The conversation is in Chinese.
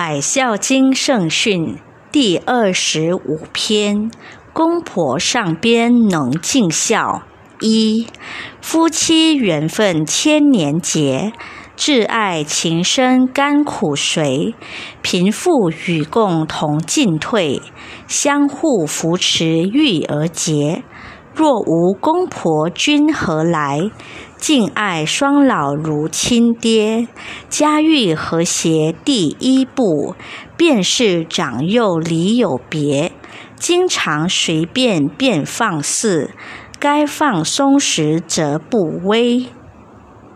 百孝经圣训第二十五篇：公婆上边能尽孝。一、夫妻缘分千年结，挚爱情深甘苦随，贫富与共同进退，相互扶持育儿节。若无公婆君何来？敬爱双老如亲爹，家育和谐第一步，便是长幼礼有别。经常随便便放肆，该放松时则不威。